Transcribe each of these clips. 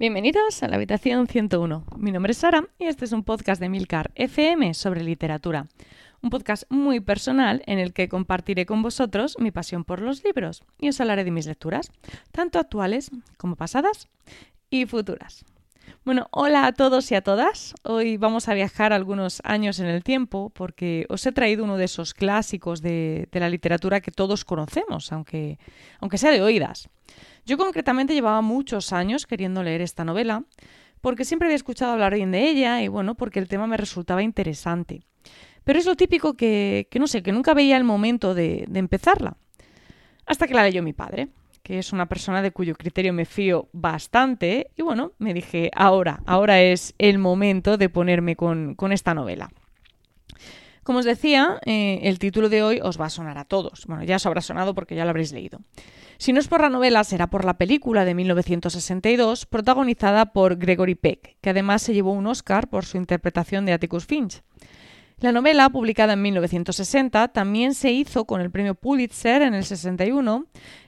Bienvenidos a la habitación 101. Mi nombre es Sara y este es un podcast de Milcar FM sobre literatura. Un podcast muy personal en el que compartiré con vosotros mi pasión por los libros y os hablaré de mis lecturas, tanto actuales como pasadas y futuras. Bueno, hola a todos y a todas. Hoy vamos a viajar algunos años en el tiempo porque os he traído uno de esos clásicos de, la literatura que todos conocemos, aunque, aunque sea de oídas. Yo concretamente llevaba muchos años queriendo leer esta novela, porque siempre había escuchado hablar bien de ella y bueno, porque el tema me resultaba interesante. Pero es lo típico que, no sé, que nunca veía el momento de, de empezarla. Hasta que la leyó mi padre, que es una persona de cuyo criterio me fío bastante, y bueno, me dije, ahora, ahora es el momento de ponerme con, con esta novela. Como os decía, eh, el título de hoy os va a sonar a todos. Bueno, ya os habrá sonado porque ya lo habréis leído. Si no es por la novela, será por la película de 1962, protagonizada por Gregory Peck, que además se llevó un Oscar por su interpretación de Atticus Finch. La novela, publicada en 1960, también se hizo con el premio Pulitzer en el 61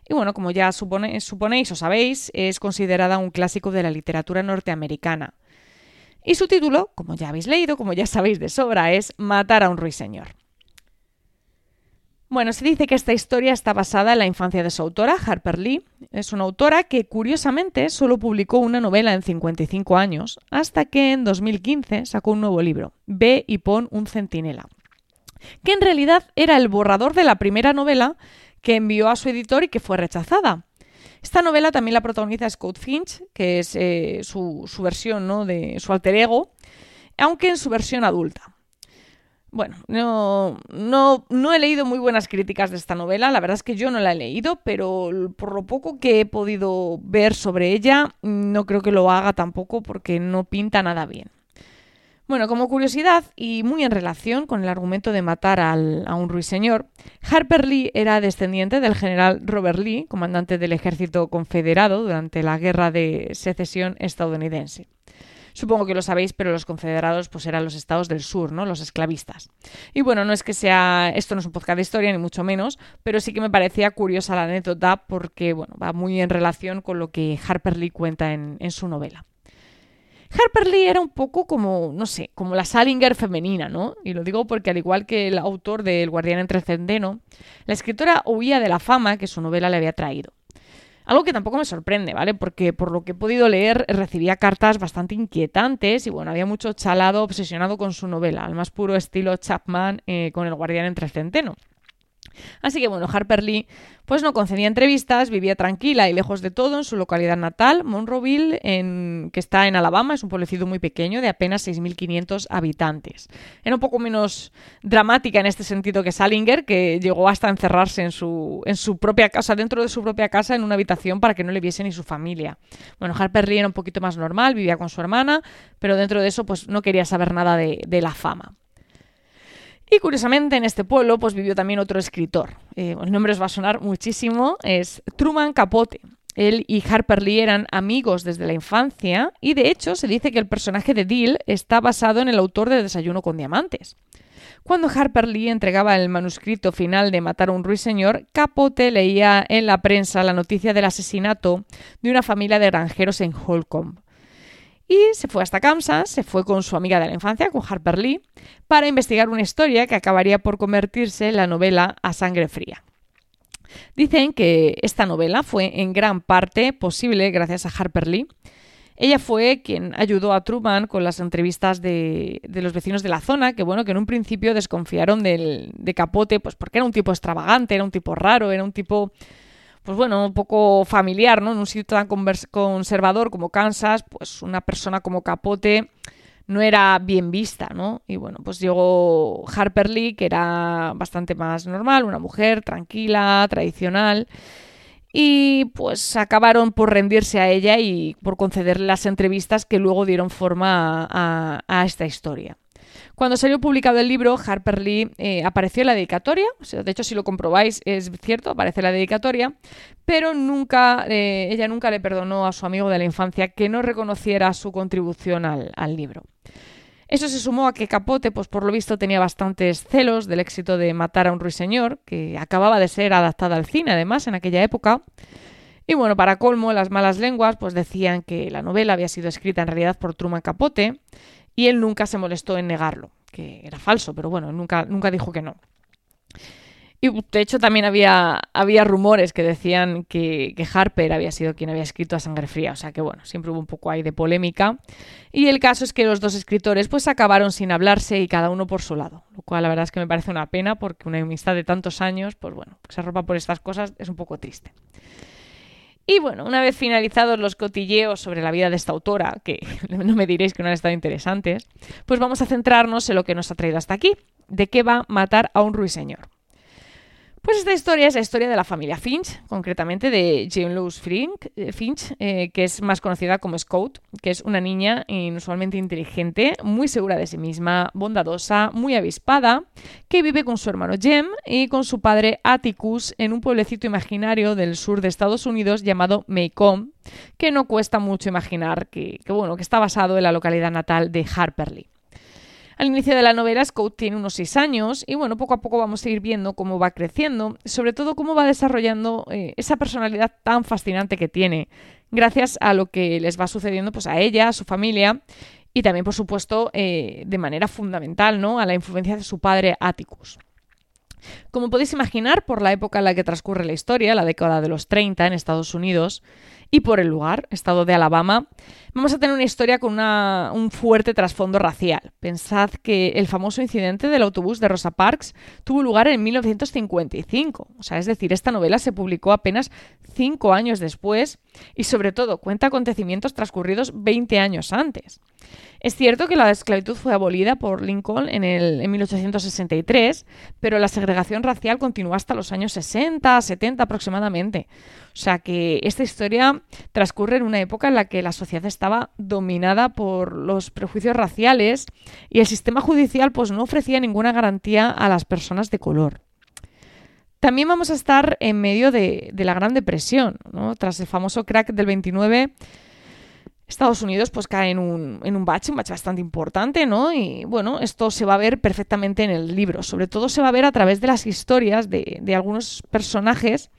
y bueno, como ya suponéis o sabéis, es considerada un clásico de la literatura norteamericana. Y su título, como ya habéis leído, como ya sabéis de sobra, es Matar a un ruiseñor. Bueno, se dice que esta historia está basada en la infancia de su autora, Harper Lee. Es una autora que, curiosamente, solo publicó una novela en 55 años, hasta que en 2015 sacó un nuevo libro, Ve y pon un centinela, que en realidad era el borrador de la primera novela que envió a su editor y que fue rechazada. Esta novela también la protagoniza Scott Finch, que es eh, su, versión ¿no? de su alter ego, aunque en su versión adulta. Bueno, no, no, no, he leído muy buenas críticas de esta novela, la verdad es que yo no la he leído, pero por lo poco que he podido ver sobre ella, no creo que lo haga tampoco porque no pinta nada bien. Bueno, como curiosidad y muy en relación con el argumento de matar a un ruiseñor, Harper Lee era descendiente del general Robert Lee, comandante del ejército confederado durante la guerra de secesión estadounidense. Supongo que lo sabéis, pero los confederados pues eran los estados del sur, ¿no? Los esclavistas. Y bueno, no es que sea, esto no es un podcast de historia ni mucho menos, pero sí que me parecía curiosa la anécdota porque bueno, va muy en relación con lo que Harper Lee cuenta en su novela. Harper Lee era un poco como, no sé, como la Salinger femenina, ¿no? Y lo digo porque al igual que el autor de El guardián entre el centeno, la escritora huía de la fama que su novela le había traído. Algo que tampoco me sorprende, ¿vale? Porque por lo que he podido leer recibía cartas bastante inquietantes y bueno, había mucho chalado obsesionado con su novela, al más puro estilo Chapman eh, con El guardián entre el centeno. Así que bueno, Harper Lee pues no concedía entrevistas, vivía tranquila y lejos de todo en su localidad natal, Monroeville, en, que está en Alabama, es un pueblecito muy pequeño de apenas 6.500 habitantes. Era un poco menos dramática en este sentido que Salinger, que llegó hasta encerrarse en su, en su propia casa, dentro de su propia casa, en una habitación para que no le viese ni su familia. Bueno, Harper Lee era un poquito más normal, vivía con su hermana, pero dentro de eso pues no quería saber nada de la fama. Y curiosamente en este pueblo pues vivió también otro escritor. Eh, el nombre os va a sonar muchísimo, es Truman Capote. Él y Harper Lee eran amigos desde la infancia y de hecho se dice que el personaje de Dill está basado en el autor de Desayuno con Diamantes. Cuando Harper Lee entregaba el manuscrito final de Matar a un ruiseñor, Capote leía en la prensa la noticia del asesinato de una familia de granjeros en Holcomb. Y se fue hasta Kansas, se fue con su amiga de la infancia, con Harper Lee, para investigar una historia que acabaría por convertirse en la novela A Sangre Fría. Dicen que esta novela fue en gran parte posible gracias a Harper Lee. Ella fue quien ayudó a Truman con las entrevistas de, los vecinos de la zona, que bueno, que en un principio desconfiaron del, de Capote, pues porque era un tipo extravagante, era un tipo raro, era un tipo pues bueno, un poco familiar, ¿no? En un sitio tan conservador como Kansas, pues una persona como Capote no era bien vista, ¿no? Y bueno, pues llegó Harper Lee, que era bastante más normal, una mujer tranquila, tradicional, y pues acabaron por rendirse a ella y por concederle las entrevistas que luego dieron forma a esta historia. Cuando salió publicado el libro, Harper Lee eh, apareció en la dedicatoria, de hecho si lo comprobáis es cierto, aparece la dedicatoria, pero nunca, eh, ella nunca le perdonó a su amigo de la infancia que no reconociera su contribución al, libro. Eso se sumó a que Capote, pues por lo visto, tenía bastantes celos del éxito de Matar a un ruiseñor, que acababa de ser adaptada al cine, además, en aquella época. Y bueno, para colmo, las malas lenguas pues decían que la novela había sido escrita en realidad por Truman Capote y él nunca se molestó en negarlo, que era falso, pero bueno, nunca, nunca dijo que no. Y de hecho también había, había rumores que decían que, Harper había sido quien había escrito a Sangre Fría, o sea que bueno, siempre hubo un poco ahí de polémica. Y el caso es que los dos escritores pues acabaron sin hablarse y cada uno por su lado, lo cual la verdad es que me parece una pena porque una amistad de tantos años, pues bueno, que se rompa por estas cosas es un poco triste. Y bueno, una vez finalizados los cotilleos sobre la vida de esta autora, que no me diréis que no han estado interesantes, pues vamos a centrarnos en lo que nos ha traído hasta aquí, de qué va matar a un ruiseñor. Pues esta historia es la historia de la familia Finch, concretamente de Jane Louise eh, Finch, eh, que es más conocida como Scout, que es una niña inusualmente inteligente, muy segura de sí misma, bondadosa, muy avispada, que vive con su hermano Jem y con su padre Atticus en un pueblecito imaginario del sur de Estados Unidos llamado Maycomb, que no cuesta mucho imaginar que, bueno, que está basado en la localidad natal de Harper Lee. Al inicio de la novela, Scout tiene unos seis años y bueno, poco a poco vamos a ir viendo cómo va creciendo, sobre todo cómo va desarrollando eh, esa personalidad tan fascinante que tiene, gracias a lo que les va sucediendo pues, a ella, a su familia y también, por supuesto, eh, de manera fundamental, ¿no? a la influencia de su padre Atticus. Como podéis imaginar, por la época en la que transcurre la historia, la década de los 30 en Estados Unidos, y por el lugar, estado de Alabama, vamos a tener una historia con un fuerte trasfondo racial. Pensad que el famoso incidente del autobús de Rosa Parks tuvo lugar en 1955. O sea, es decir, esta novela se publicó apenas cinco años después y sobre todo cuenta acontecimientos transcurridos 20 años antes. Es cierto que la esclavitud fue abolida por Lincoln en, el, en 1863, pero la segregación racial continuó hasta los años 60, 70 aproximadamente. O sea que esta historia transcurre en una época en la que la sociedad estaba dominada por los prejuicios raciales y el sistema judicial pues no ofrecía ninguna garantía a las personas de color. También vamos a estar en medio de, de la Gran Depresión, ¿no? tras el famoso crack del 29 Estados Unidos pues cae en un, en un bache, un bache bastante importante, ¿no? Y bueno, esto se va a ver perfectamente en el libro. Sobre todo se va a ver a través de las historias de, de algunos personajes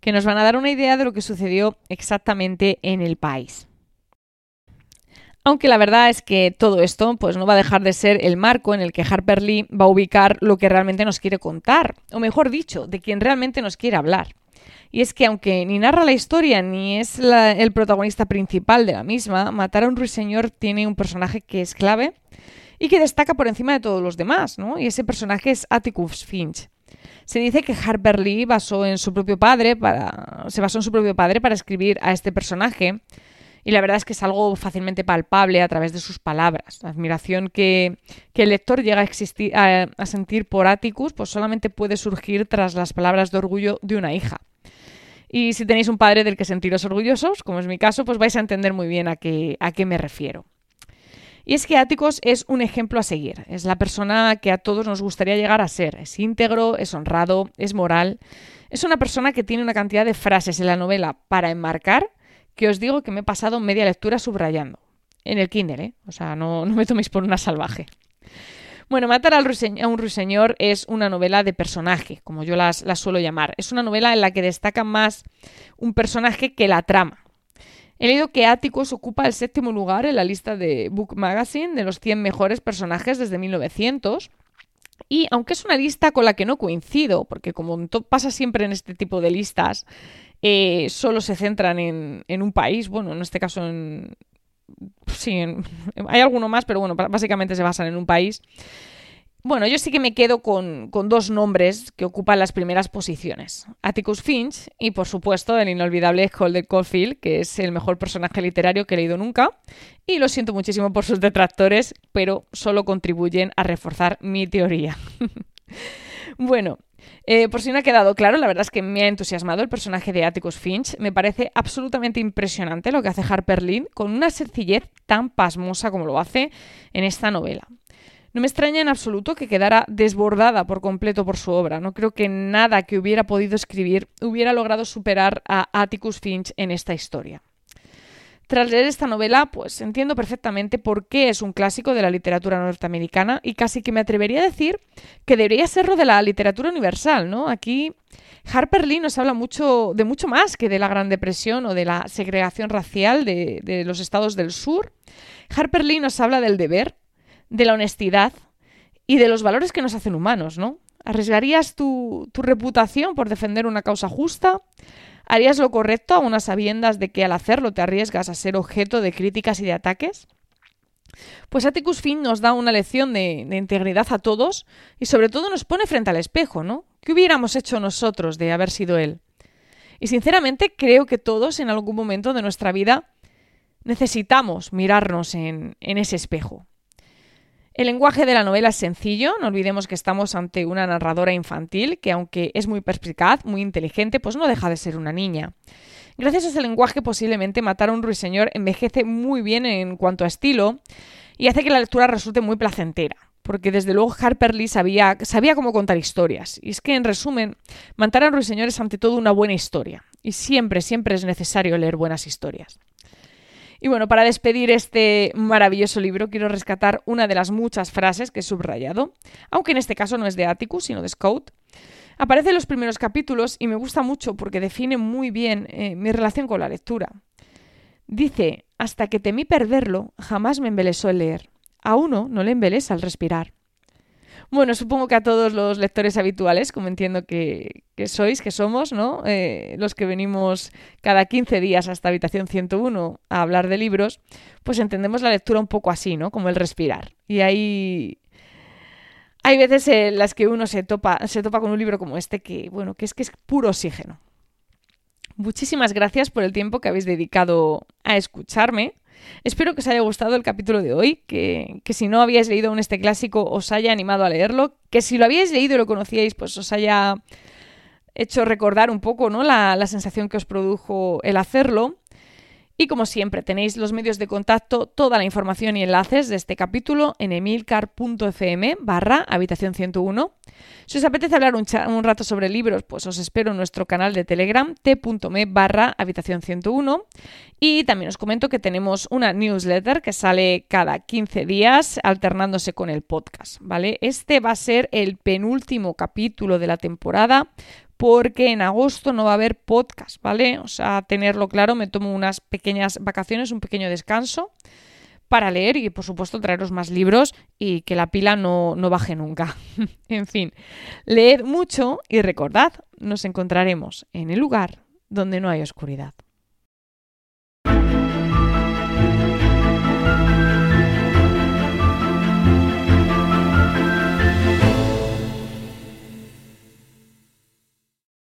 que nos van a dar una idea de lo que sucedió exactamente en el país. Aunque la verdad es que todo esto pues no va a dejar de ser el marco en el que Harper Lee va a ubicar lo que realmente nos quiere contar, o mejor dicho, de quien realmente nos quiere hablar. Y es que aunque ni narra la historia ni es el protagonista principal de la misma, Matar a un ruiseñor tiene un personaje que es clave y que destaca por encima de todos los demás, ¿no? Y ese personaje es Atticus Finch. Se dice que Harper Lee basó en su propio padre para, se basó en su propio padre para escribir a este personaje. Y la verdad es que es algo fácilmente palpable a través de sus palabras. La admiración que, el lector llega a sentir por Atticus pues solamente puede surgir tras las palabras de orgullo de una hija. Y si tenéis un padre del que sentiros orgullosos, como es mi caso, pues vais a entender muy bien a qué, a qué me refiero. Y es que Áticos es un ejemplo a seguir. Es la persona que a todos nos gustaría llegar a ser. Es íntegro, es honrado, es moral. Es una persona que tiene una cantidad de frases en la novela para enmarcar que os digo que me he pasado media lectura subrayando. En el Kindle, ¿eh? O sea, no, no me toméis por una salvaje. Bueno, Matar a un ruiseñor es una novela de personaje, como yo las, suelo llamar. Es una novela en la que destaca más un personaje que la trama. He leído que Atticus ocupa el séptimo lugar en la lista de Book Magazine de los 100 mejores personajes desde 1900. Y aunque es una lista con la que no coincido, porque como pasa siempre en este tipo de listas, eh, solo se centran en, en, un país, bueno, en este caso en, sí, hay alguno más, pero bueno, básicamente se basan en un país. Bueno, yo sí que me quedo con, dos nombres que ocupan las primeras posiciones. Atticus Finch y, por supuesto, el inolvidable Holden Caulfield, que es el mejor personaje literario que he leído nunca. Y lo siento muchísimo por sus detractores, pero solo contribuyen a reforzar mi teoría. bueno, eh, por si no ha quedado claro, la verdad es que me ha entusiasmado el personaje de Atticus Finch. Me parece absolutamente impresionante lo que hace Harper Lynn con una sencillez tan pasmosa como lo hace en esta novela. No me extraña en absoluto que quedara desbordada por completo por su obra. No creo que nada que hubiera podido escribir hubiera logrado superar a Atticus Finch en esta historia. Tras leer esta novela, pues entiendo perfectamente por qué es un clásico de la literatura norteamericana y casi que me atrevería a decir que debería serlo de la literatura universal, ¿no? Aquí Harper Lee nos habla mucho de mucho más que de la Gran Depresión o de la segregación racial de, los estados del sur. Harper Lee nos habla del deber, de la honestidad y de los valores que nos hacen humanos, ¿no? ¿Arriesgarías tu reputación por defender una causa justa? ¿Harías lo correcto a unas sabiendas de que al hacerlo te arriesgas a ser objeto de críticas y de ataques? Pues Atticus Finn nos da una lección de, integridad a todos y sobre todo nos pone frente al espejo, ¿no? ¿Qué hubiéramos hecho nosotros de haber sido él? Y sinceramente creo que todos en algún momento de nuestra vida necesitamos mirarnos en ese espejo. El lenguaje de la novela es sencillo, no olvidemos que estamos ante una narradora infantil que aunque es muy perspicaz, muy inteligente, pues no deja de ser una niña. Gracias a ese lenguaje posiblemente Matar a un ruiseñor envejece muy bien en cuanto a estilo y hace que la lectura resulte muy placentera, porque desde luego Harper Lee sabía, sabía cómo contar historias. Y es que en resumen, Matar a un ruiseñor es ante todo una buena historia, y siempre, siempre es necesario leer buenas historias. Y bueno, para despedir este maravilloso libro, quiero rescatar una de las muchas frases que he subrayado, aunque en este caso no es de Atticus, sino de Scout. Aparece en los primeros capítulos y me gusta mucho porque define muy bien eh, mi relación con la lectura. Dice, hasta que temí perderlo, jamás me embelesó el leer. A uno no le embelesa al respirar. Bueno, supongo que a todos los lectores habituales, como entiendo que, sois, que somos, ¿no? Eh, los que venimos cada 15 días hasta Habitación 101 a hablar de libros, pues entendemos la lectura un poco así, ¿no? Como el respirar. Y hay, hay veces en las que uno se topa, se topa con un libro como este que, bueno, que es que es puro oxígeno. Muchísimas gracias por el tiempo que habéis dedicado a escucharme. Espero que os haya gustado el capítulo de hoy, que, que, si no habíais leído aún este clásico os haya animado a leerlo, que si lo habíais leído y lo conocíais, pues os haya hecho recordar un poco ¿no? la, la sensación que os produjo el hacerlo. Y como siempre, tenéis los medios de contacto, toda la información y enlaces de este capítulo en emilcar.fm barra habitación 101. Si os apetece hablar un, rato sobre libros, pues os espero en nuestro canal de Telegram t.me barra habitación 101. Y también os comento que tenemos una newsletter que sale cada 15 días alternándose con el podcast, ¿vale? Este va a ser el penúltimo capítulo de la temporada porque en agosto no va a haber podcast, ¿vale? O sea, tenerlo claro, me tomo unas pequeñas vacaciones, un pequeño descanso para leer y por supuesto traeros más libros y que la pila no, no baje nunca. en fin, leed mucho y recordad, nos encontraremos en el lugar donde no hay oscuridad.